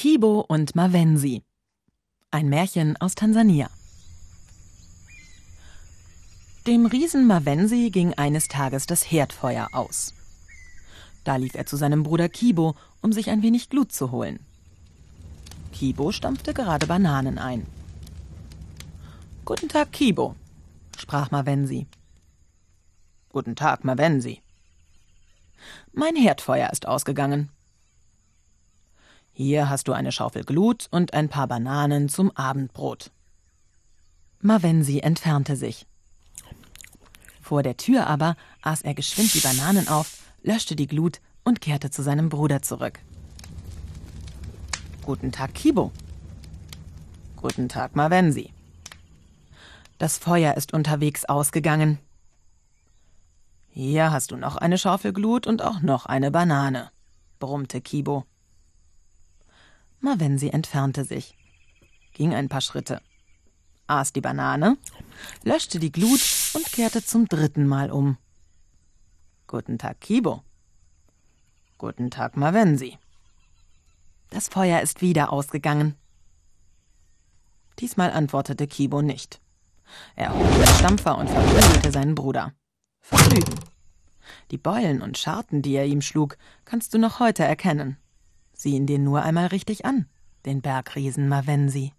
Kibo und Mavensi. Ein Märchen aus Tansania. Dem Riesen Mavensi ging eines Tages das Herdfeuer aus. Da lief er zu seinem Bruder Kibo, um sich ein wenig Glut zu holen. Kibo stampfte gerade Bananen ein. Guten Tag, Kibo, sprach Mavensi. Guten Tag, Mavensi. Mein Herdfeuer ist ausgegangen. Hier hast du eine Schaufel Glut und ein paar Bananen zum Abendbrot. Mavensi entfernte sich. Vor der Tür aber aß er geschwind die Bananen auf, löschte die Glut und kehrte zu seinem Bruder zurück. Guten Tag, Kibo. Guten Tag, Mavensi. Das Feuer ist unterwegs ausgegangen. Hier hast du noch eine Schaufel Glut und auch noch eine Banane, brummte Kibo. Mavensi entfernte sich, ging ein paar Schritte, aß die Banane, löschte die Glut und kehrte zum dritten Mal um. Guten Tag, Kibo. Guten Tag, Mavensi. Das Feuer ist wieder ausgegangen. Diesmal antwortete Kibo nicht. Er hob den Stampfer und verprügelte seinen Bruder. Vergnügen. Die Beulen und Scharten, die er ihm schlug, kannst du noch heute erkennen. Sieh ihn dir nur einmal richtig an, den Bergriesen Mavensi.